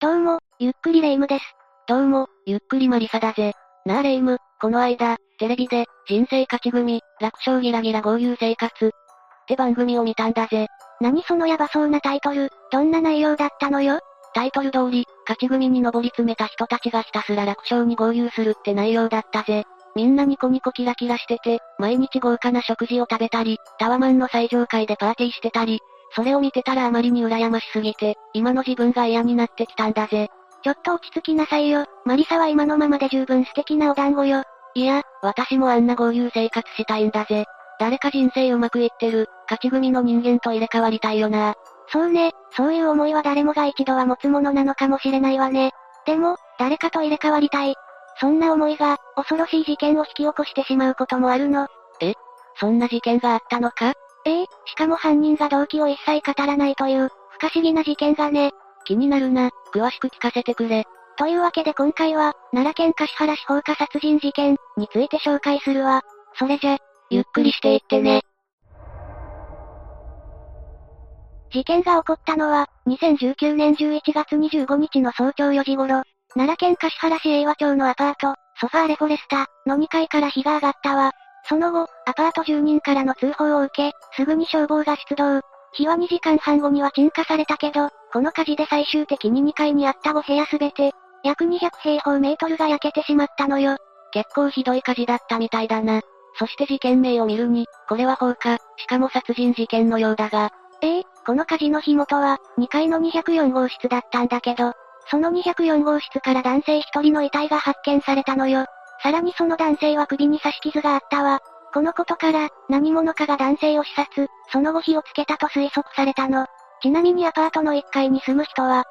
どうも、ゆっくりレ夢ムです。どうも、ゆっくりマリサだぜ。なあレ夢ム、この間、テレビで、人生勝ち組、楽勝ギラギラ豪遊生活。って番組を見たんだぜ。何そのヤバそうなタイトル、どんな内容だったのよタイトル通り、勝ち組に上り詰めた人たちがひたすら楽勝に豪遊するって内容だったぜ。みんなニコニコキラキラしてて、毎日豪華な食事を食べたり、タワマンの最上階でパーティーしてたり、それを見てたらあまりに羨ましすぎて、今の自分が嫌になってきたんだぜ。ちょっと落ち着きなさいよ。マリサは今のままで十分素敵なお団子よ。いや、私もあんな豪遊生活したいんだぜ。誰か人生うまくいってる、勝ち組の人間と入れ替わりたいよな。そうね、そういう思いは誰もが一度は持つものなのかもしれないわね。でも、誰かと入れ替わりたい。そんな思いが、恐ろしい事件を引き起こしてしまうこともあるの。え？そんな事件があったのか？ええ、しかも犯人が動機を一切語らないという、不可思議な事件がね。気になるな、詳しく聞かせてくれ。というわけで今回は、奈良県橿原市放火殺人事件について紹介するわ。それじゃ、ゆっくりしていってね。事件が起こったのは、2019年11月25日の早朝4時頃、奈良県橿原市栄和町のアパート、ソファーレフォレスタの2階から火が上がったわ。その後、アパート住人からの通報を受け、すぐに消防が出動。火は2時間半後には鎮火されたけど、この火事で最終的に2階にあった5部屋すべて、約200平方メートルが焼けてしまったのよ。結構ひどい火事だったみたいだな。そして事件名を見るに、これは放火、しかも殺人事件のようだが。ええこの火事の火元は、2階の204号室だったんだけど、その204号室から男性1人の遺体が発見されたのよ。さらにその男性は首に刺し傷があったわ。このことから、何者かが男性を刺殺、その後火をつけたと推測されたの。ちなみにアパートの1階に住む人は、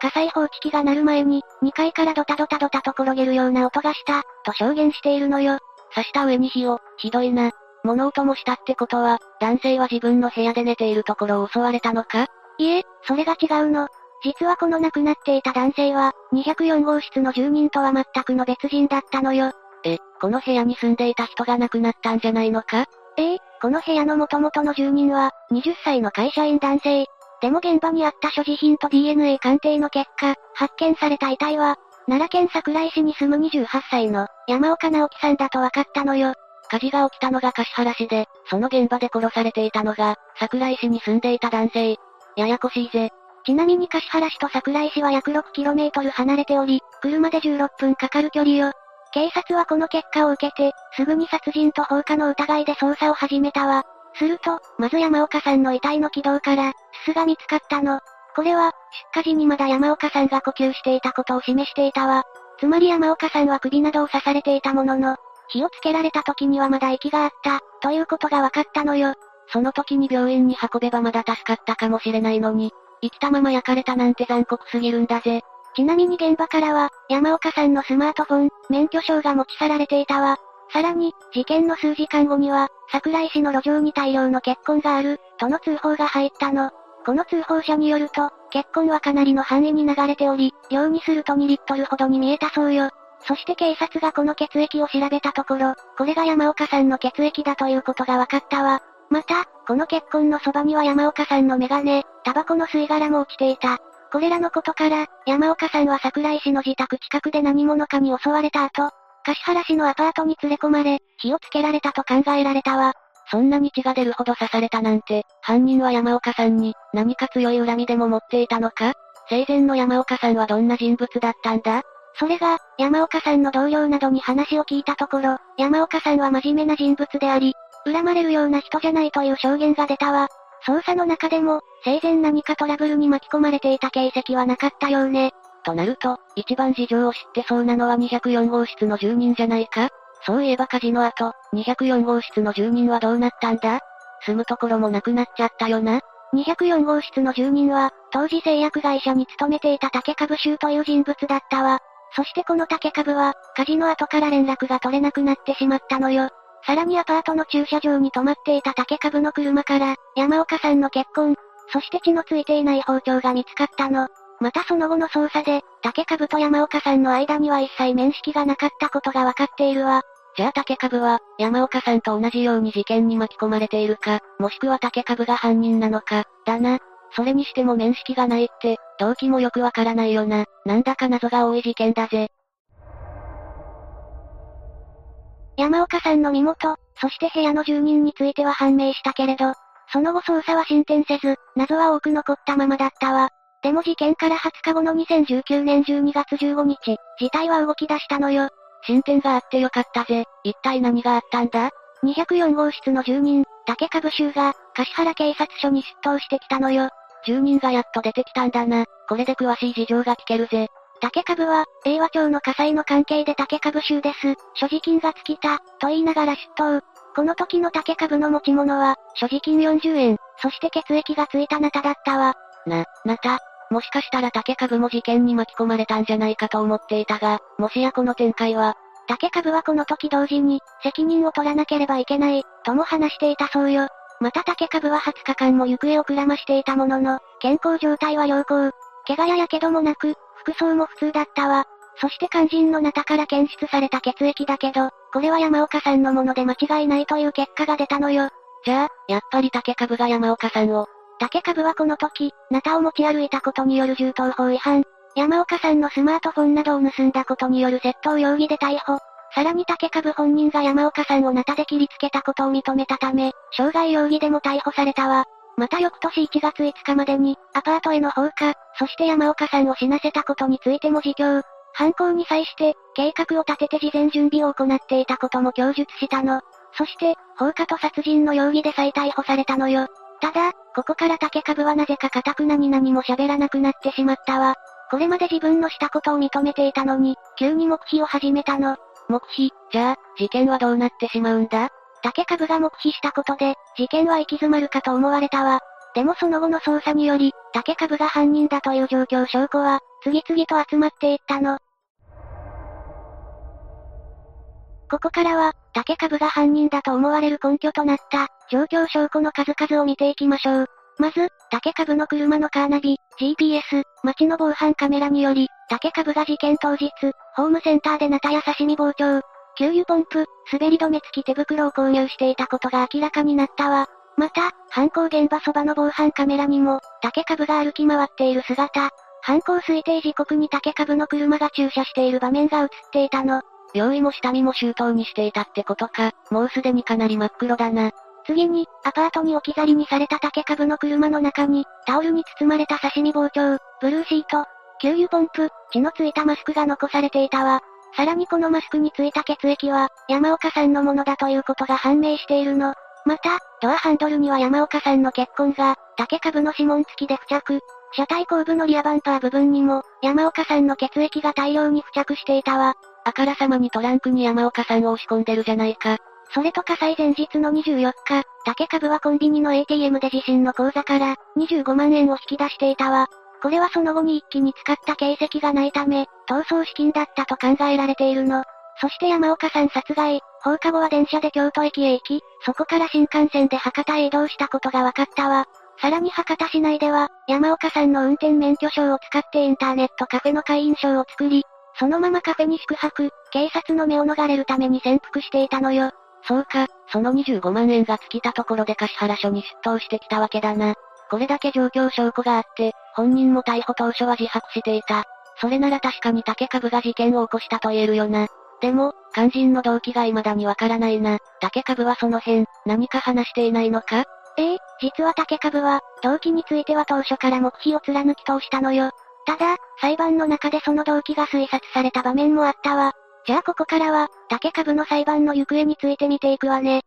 火災報知器が鳴る前に、2階からドタドタドタと転げるような音がした、と証言しているのよ。刺した上に火を、ひどいな。物音もしたってことは、男性は自分の部屋で寝ているところを襲われたのか？いえ、それが違うの。実はこの亡くなっていた男性は、204号室の住人とは全くの別人だったのよ。え、この部屋に住んでいた人が亡くなったんじゃないのか？ええこの部屋の元々の住人は、20歳の会社員男性。でも現場にあった所持品と DNA 鑑定の結果、発見された遺体は、奈良県桜井市に住む28歳の山岡直樹さんだと分かったのよ。火事が起きたのが橿原市で、その現場で殺されていたのが、桜井市に住んでいた男性。ややこしいぜ。ちなみに橿原市と桜井市は約 6km 離れており、車で16分かかる距離よ。警察はこの結果を受けて、すぐに殺人と放火の疑いで捜査を始めたわ。すると、まず山岡さんの遺体の軌道から、すすが見つかったの。これは、出火時にまだ山岡さんが呼吸していたことを示していたわ。つまり山岡さんは首などを刺されていたものの、火をつけられた時にはまだ息があった、ということが分かったのよ。その時に病院に運べばまだ助かったかもしれないのに、生きたまま焼かれたなんて残酷すぎるんだぜ。ちなみに現場からは、山岡さんのスマートフォン、免許証が持ち去られていたわ。さらに、事件の数時間後には、桜井市の路上に大量の血痕がある、との通報が入ったの。この通報者によると、血痕はかなりの範囲に流れており、量にすると2リットルほどに見えたそうよ。そして警察がこの血液を調べたところ、これが山岡さんの血液だということが分かったわ。また、この血痕のそばには山岡さんのメガネ、タバコの吸い殻も落ちていた。これらのことから、山岡さんは桜井市の自宅近くで何者かに襲われた後、橿原市のアパートに連れ込まれ、火をつけられたと考えられたわ。そんなに血が出るほど刺されたなんて、犯人は山岡さんに、何か強い恨みでも持っていたのか？生前の山岡さんはどんな人物だったんだ？それが、山岡さんの同僚などに話を聞いたところ、山岡さんは真面目な人物であり、恨まれるような人じゃないという証言が出たわ。捜査の中でも、生前何かトラブルに巻き込まれていた形跡はなかったようね。となると、一番事情を知ってそうなのは204号室の住人じゃないか？そういえば火事の後、204号室の住人はどうなったんだ？住むところもなくなっちゃったよな？204号室の住人は、当時製薬会社に勤めていた竹株衆という人物だったわ。そしてこの竹株は、火事の後から連絡が取れなくなってしまったのよ。さらにアパートの駐車場に止まっていた竹株の車から、山岡さんの結婚、そして血のついていない包丁が見つかったの。またその後の捜査で、竹株と山岡さんの間には一切面識がなかったことがわかっているわ。じゃあ竹株は、山岡さんと同じように事件に巻き込まれているか、もしくは竹株が犯人なのか、だな。それにしても面識がないって、動機もよくわからないよな。なんだか謎が多い事件だぜ。山岡さんの身元、そして部屋の住人については判明したけれど、その後捜査は進展せず、謎は多く残ったままだったわ。でも事件から20日後の2019年12月15日、事態は動き出したのよ。進展があってよかったぜ。一体何があったんだ ?204 号室の住人、竹株衆が、柏原警察署に出頭してきたのよ。住人がやっと出てきたんだな。これで詳しい事情が聞けるぜ。竹株は、英和町の火災の関係で竹株衆です。所持金が尽きた、と言いながら出頭。この時の竹株の持ち物は、所持金40円、そして血液がついたナタだったわ。な、ナタもしかしたら竹株も事件に巻き込まれたんじゃないかと思っていたが、もしやこの展開は、竹株はこの時同時に、責任を取らなければいけない、とも話していたそうよ。また竹株は20日間も行方をくらましていたものの、健康状態は良好。怪我や火傷もなく、服装も普通だったわ。そして肝心のナタから検出された血液だけど、これは山岡さんのもので間違いないという結果が出たのよ。じゃあ、やっぱり竹株が山岡さんを、竹株はこの時、ナタを持ち歩いたことによる銃刀法違反、山岡さんのスマートフォンなどを盗んだことによる窃盗容疑で逮捕。さらに竹株本人が山岡さんをナタで切りつけたことを認めたため、傷害容疑でも逮捕されたわ。また翌年1月5日までに、アパートへの放火、そして山岡さんを死なせたことについても自供。犯行に際して、計画を立てて事前準備を行っていたことも供述したの。そして、放火と殺人の容疑で再逮捕されたのよ。ただ、ここから竹株はなぜか堅くなに何も喋らなくなってしまったわ。これまで自分のしたことを認めていたのに、急に黙秘を始めたの。黙秘、じゃあ、事件はどうなってしまうんだ？竹株が黙秘したことで、事件は行き詰まるかと思われたわ。でもその後の捜査により、竹株が犯人だという状況証拠は、次々と集まっていったの。ここからは、竹株が犯人だと思われる根拠となった、状況証拠の数々を見ていきましょう。まず、竹株の車のカーナビ、GPS、街の防犯カメラにより、竹株が事件当日、ホームセンターでナタや刺身包丁、給油ポンプ、滑り止め付き手袋を購入していたことが明らかになったわ。また、犯行現場そばの防犯カメラにも、竹株が歩き回っている姿、犯行推定時刻に竹株の車が駐車している場面が映っていたの。用意も下見も周到にしていたってことか、もうすでにかなり真っ黒だな。次に、アパートに置き去りにされた竹株の車の中に、タオルに包まれた刺身包丁、ブルーシート、給油ポンプ、血のついたマスクが残されていたわ。さらにこのマスクについた血液は、山岡さんのものだということが判明しているの。また、ドアハンドルには山岡さんの血痕が、竹株の指紋付きで付着。車体後部のリアバンパー部分にも、山岡さんの血液が大量に付着していたわ。あからさまにトランクに山岡さんを押し込んでるじゃないか。それと火災前日の24日、竹株はコンビニの ATM で自身の口座から25万円を引き出していたわ。これはその後に一気に使った形跡がないため、逃走資金だったと考えられているの。そして山岡さん殺害、放課後は電車で京都駅へ行き、そこから新幹線で博多へ移動したことが分かったわ。さらに博多市内では、山岡さんの運転免許証を使ってインターネットカフェの会員証を作り、そのままカフェに宿泊、警察の目を逃れるために潜伏していたのよ。そうか、その25万円が尽きたところで橿原署に出頭してきたわけだな。これだけ状況証拠があって、本人も逮捕当初は自白していた。それなら確かに竹株が事件を起こしたと言えるよな。でも、肝心の動機が未だにわからないな。竹株はその辺、何か話していないのか？ええ実は竹株は、動機については当初から黙秘を貫き通したのよ。ただ、裁判の中でその動機が推察された場面もあったわ。じゃあここからは、竹株の裁判の行方について見ていくわね。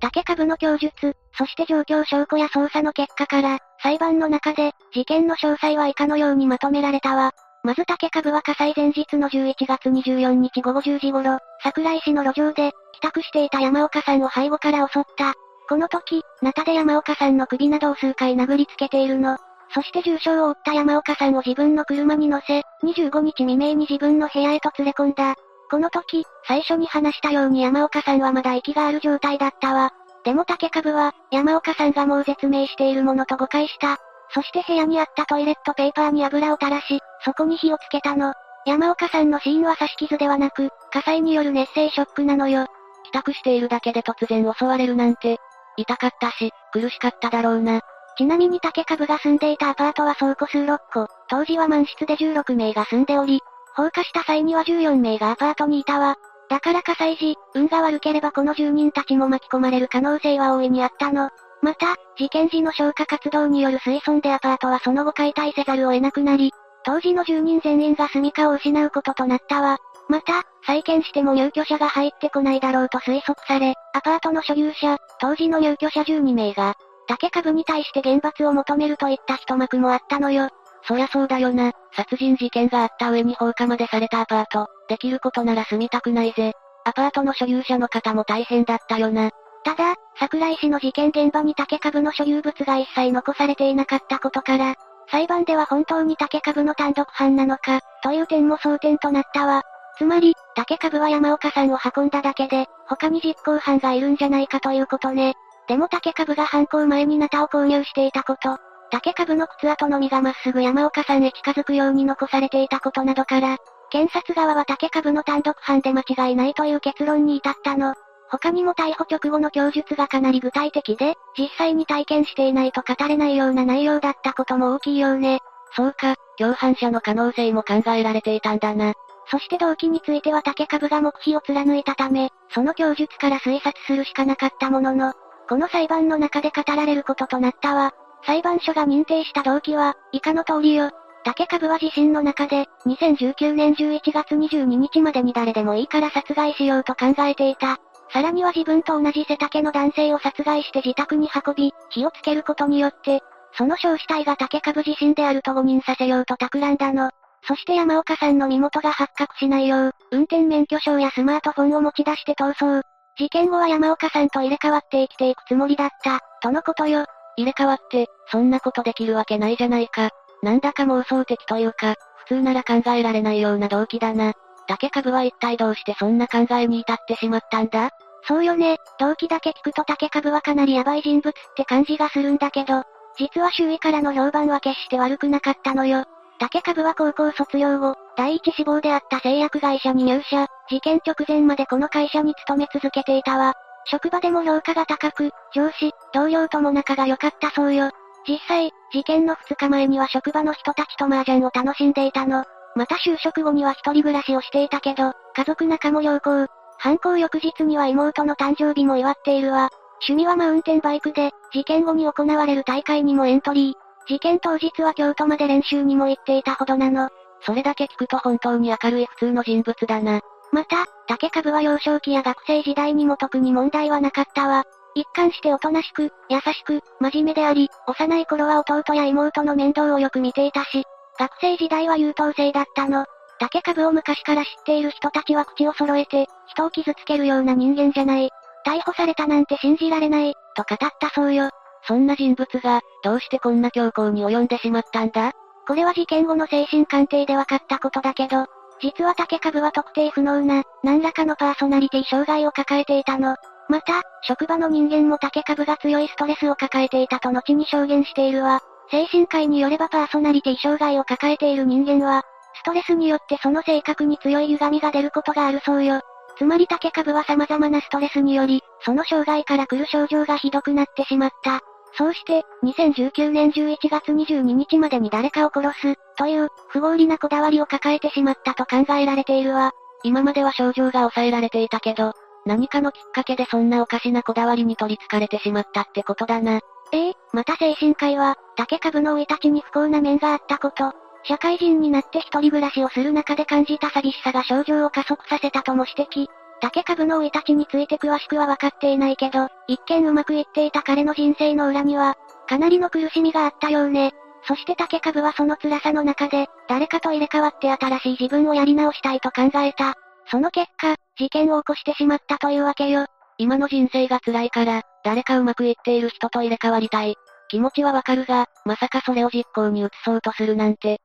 竹株の供述、そして状況証拠や捜査の結果から、裁判の中で、事件の詳細は以下のようにまとめられたわ。まず竹株は火災前日の11月24日午後10時頃、桜井市の路上で、帰宅していた山岡さんを背後から襲った。この時、ナタで山岡さんの首などを数回殴りつけているの。そして重傷を負った山岡さんを自分の車に乗せ、25日未明に自分の部屋へと連れ込んだ。この時、最初に話したように山岡さんはまだ息がある状態だったわ。でも竹株は、山岡さんがもう絶命しているものと誤解した。そして部屋にあったトイレットペーパーに油を垂らし、そこに火をつけたの。山岡さんの死因は刺し傷ではなく、火災による熱性ショックなのよ。帰宅しているだけで突然襲われるなんて、痛かったし、苦しかっただろうな。ちなみに竹株が住んでいたアパートは倉庫数6個、当時は満室で16名が住んでおり、放火した際には14名がアパートにいたわ。だから火災時、運が悪ければこの住人たちも巻き込まれる可能性は大いにあったの。また、事件時の消火活動による水損でアパートはその後解体せざるを得なくなり、当時の住人全員が住処を失うこととなったわ。また、再建しても入居者が入ってこないだろうと推測され、アパートの所有者、当時の入居者12名が、竹株に対して厳罰を求めるといった一幕もあったのよ。そりゃそうだよな。殺人事件があった上に放火までされたアパート。できることなら住みたくないぜ。アパートの所有者の方も大変だったよな。ただ、桜井市の事件現場に竹株の所有物が一切残されていなかったことから、裁判では本当に竹株の単独犯なのか、という点も争点となったわ。つまり、竹株は山岡さんを運んだだけで、他に実行犯がいるんじゃないかということね。でも竹株が犯行前にナタを購入していたこと、竹株の靴跡のみがまっすぐ山岡さんへ近づくように残されていたことなどから、検察側は竹株の単独犯で間違いないという結論に至ったの。他にも逮捕直後の供述がかなり具体的で、実際に体験していないと語れないような内容だったことも大きいようね。そうか、共犯者の可能性も考えられていたんだな。そして動機については竹株が黙秘を貫いたため、その供述から推察するしかなかったものの、この裁判の中で語られることとなったわ。裁判所が認定した動機は、以下の通りよ。竹株は自身の中で、2019年11月22日までに誰でもいいから殺害しようと考えていた。さらには自分と同じ背丈の男性を殺害して自宅に運び、火をつけることによって、その焼死体が竹株自身であると誤認させようと企んだの。そして山岡さんの身元が発覚しないよう、運転免許証やスマートフォンを持ち出して逃走。事件後は山岡さんと入れ替わって生きていくつもりだった、とのことよ。入れ替わって、そんなことできるわけないじゃないか。なんだか妄想的というか、普通なら考えられないような動機だな。竹株は一体どうしてそんな考えに至ってしまったんだ？そうよね、動機だけ聞くと竹株はかなりヤバい人物って感じがするんだけど、実は周囲からの評判は決して悪くなかったのよ。竹株は高校卒業後、第一志望であった製薬会社に入社、事件直前までこの会社に勤め続けていたわ。職場でも評価が高く、上司、同僚とも仲が良かったそうよ。実際、事件の2日前には職場の人たちと麻雀を楽しんでいたの。また就職後には一人暮らしをしていたけど、家族仲も良好。犯行翌日には妹の誕生日も祝っているわ。趣味はマウンテンバイクで、事件後に行われる大会にもエントリー。事件当日は京都まで練習にも行っていたほどなの。それだけ聞くと本当に明るい普通の人物だな。また、竹株は幼少期や学生時代にも特に問題はなかったわ。一貫しておとなしく、優しく、真面目であり、幼い頃は弟や妹の面倒をよく見ていたし、学生時代は優等生だったの。竹株を昔から知っている人たちは口を揃えて、人を傷つけるような人間じゃない。逮捕されたなんて信じられない、と語ったそうよ。そんな人物が、どうしてこんな強行に及んでしまったんだ？これは事件後の精神鑑定で分かったことだけど、実は竹株は特定不能な、何らかのパーソナリティ障害を抱えていたの。また、職場の人間も竹株が強いストレスを抱えていたと後に証言しているわ。精神科医によればパーソナリティ障害を抱えている人間は、ストレスによってその性格に強い歪みが出ることがあるそうよ。つまり竹株は様々なストレスにより、その障害から来る症状がひどくなってしまった。そうして、2019年11月22日までに誰かを殺す、という、不合理なこだわりを抱えてしまったと考えられているわ。今までは症状が抑えられていたけど、何かのきっかけでそんなおかしなこだわりに取り憑かれてしまったってことだな。ええまた精神科医は、竹株の生い立ちに不幸な面があったこと、社会人になって一人暮らしをする中で感じた寂しさが症状を加速させたとも指摘。竹株の生い立ちについて詳しくは分かっていないけど、一見うまくいっていた彼の人生の裏には、かなりの苦しみがあったようね。そして竹株はその辛さの中で、誰かと入れ替わって新しい自分をやり直したいと考えた。その結果、事件を起こしてしまったというわけよ。今の人生が辛いから、誰かうまくいっている人と入れ替わりたい。気持ちはわかるが、まさかそれを実行に移そうとするなんて。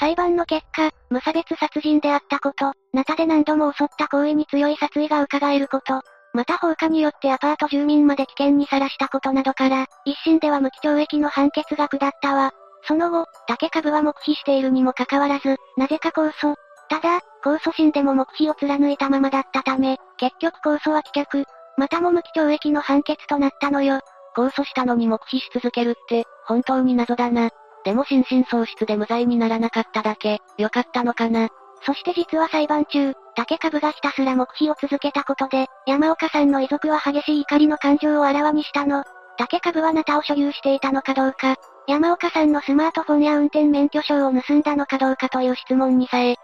裁判の結果、無差別殺人であったこと、ナタで何度も襲った行為に強い殺意が伺えること、また放火によってアパート住民まで危険にさらしたことなどから、一審では無期懲役の判決が下ったわ。その後、竹株は黙秘しているにもかかわらず、なぜか控訴。ただ、控訴審でも黙秘を貫いたままだったため、結局控訴は棄却。またも無期懲役の判決となったのよ。控訴したのに黙秘し続けるって、本当に謎だな。でも心神喪失で無罪にならなかっただけ、よかったのかな。そして実は裁判中、竹株がひたすら黙秘を続けたことで、山岡さんの遺族は激しい怒りの感情をあらわにしたの。竹株はナタを所有していたのかどうか、山岡さんのスマートフォンや運転免許証を盗んだのかどうかという質問にさえ、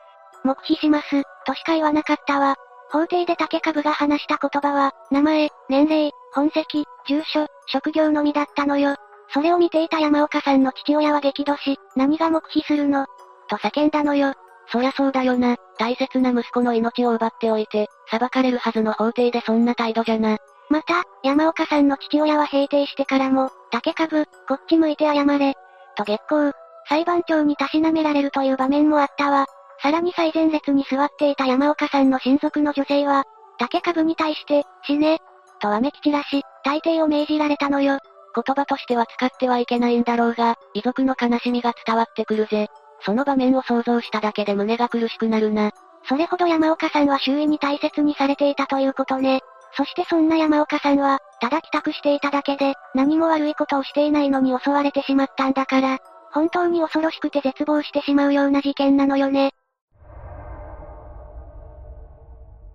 黙秘します、としか言わなかったわ。法廷で竹株が話した言葉は、名前、年齢、本籍、住所、職業のみだったのよ。それを見ていた山岡さんの父親は激怒し、何が黙秘するの？と叫んだのよ。そりゃそうだよな。大切な息子の命を奪っておいて、裁かれるはずの法廷でそんな態度じゃな。また、山岡さんの父親は閉廷してからも、竹株、こっち向いて謝れ。と月光、裁判長にたしなめられるという場面もあったわ。さらに最前列に座っていた山岡さんの親族の女性は、竹株に対して、死ね、とわめき散らし、大抵を命じられたのよ。言葉としては使ってはいけないんだろうが、遺族の悲しみが伝わってくるぜ。その場面を想像しただけで胸が苦しくなるな。それほど山岡さんは周囲に大切にされていたということね。そしてそんな山岡さんは、ただ帰宅していただけで、何も悪いことをしていないのに襲われてしまったんだから、本当に恐ろしくて絶望してしまうような事件なのよね。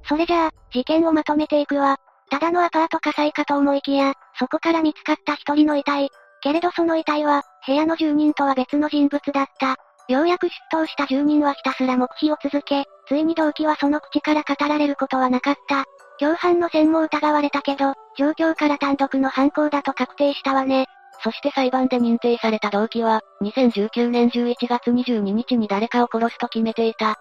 それじゃあ、事件をまとめていくわ。ただのアパート火災かと思いきや、そこから見つかった一人の遺体。けれどその遺体は、部屋の住人とは別の人物だった。ようやく出頭した住人はひたすら黙秘を続け、ついに動機はその口から語られることはなかった。共犯の線も疑われたけど、状況から単独の犯行だと確定したわね。そして裁判で認定された動機は、2019年11月22日に誰かを殺すと決めていた。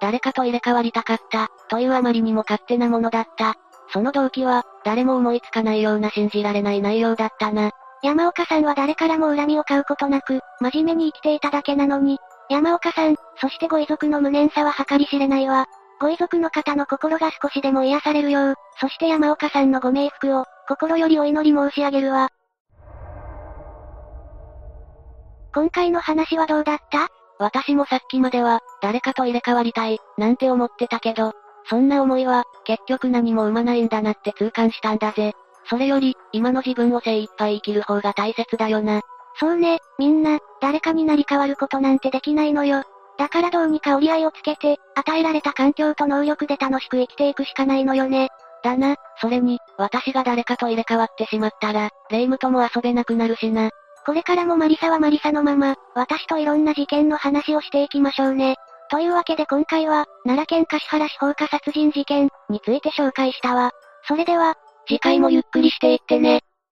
誰かと入れ替わりたかった、というあまりにも勝手なものだった。その動機は、誰も思いつかないような信じられない内容だったな。山岡さんは誰からも恨みを買うことなく、真面目に生きていただけなのに、山岡さん、そしてご遺族の無念さは計り知れないわ。ご遺族の方の心が少しでも癒されるよう、そして山岡さんのご冥福を、心よりお祈り申し上げるわ。今回の話はどうだった？私もさっきまでは、誰かと入れ替わりたい、なんて思ってたけど、そんな思いは、結局何も生まないんだなって痛感したんだぜ。それより、今の自分を精一杯生きる方が大切だよな。そうね、みんな、誰かになり変わることなんてできないのよ。だからどうにか折り合いをつけて、与えられた環境と能力で楽しく生きていくしかないのよね。だな、それに、私が誰かと入れ替わってしまったら、霊夢とも遊べなくなるしな。これからもマリサはマリサのまま、私といろんな事件の話をしていきましょうね。というわけで今回は、奈良県橿原市放火殺人事件について紹介したわ。それでは、次回もゆっくりしていってね。